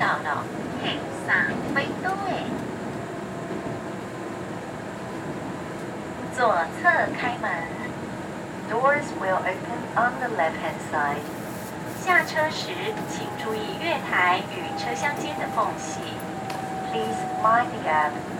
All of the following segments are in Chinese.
到了，黑色飞度诶，左侧开门，doors will open on the left hand side。下车时请注意月台与车厢间的缝隙，请注意 p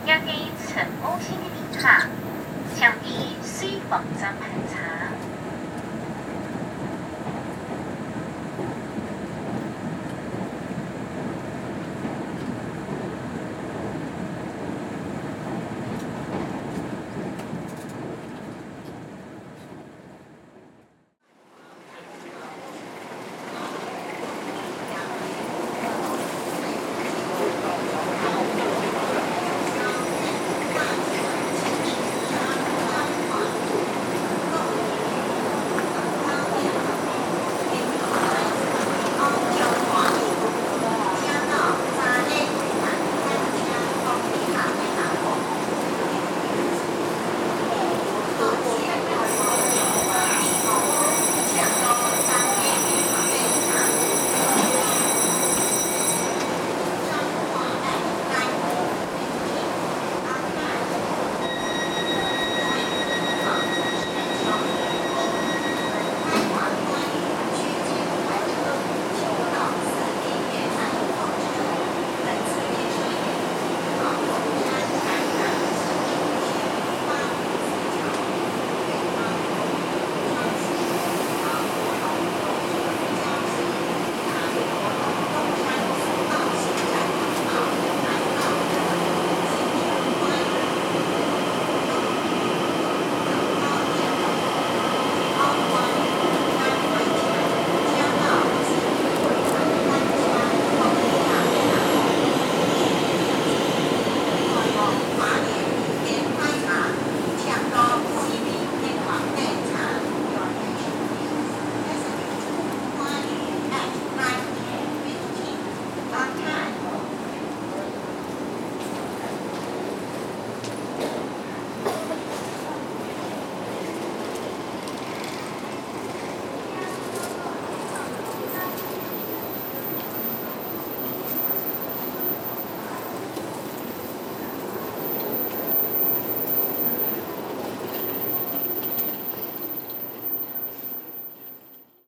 一给陈年香的卡，茶，尝点丝滑真平茶。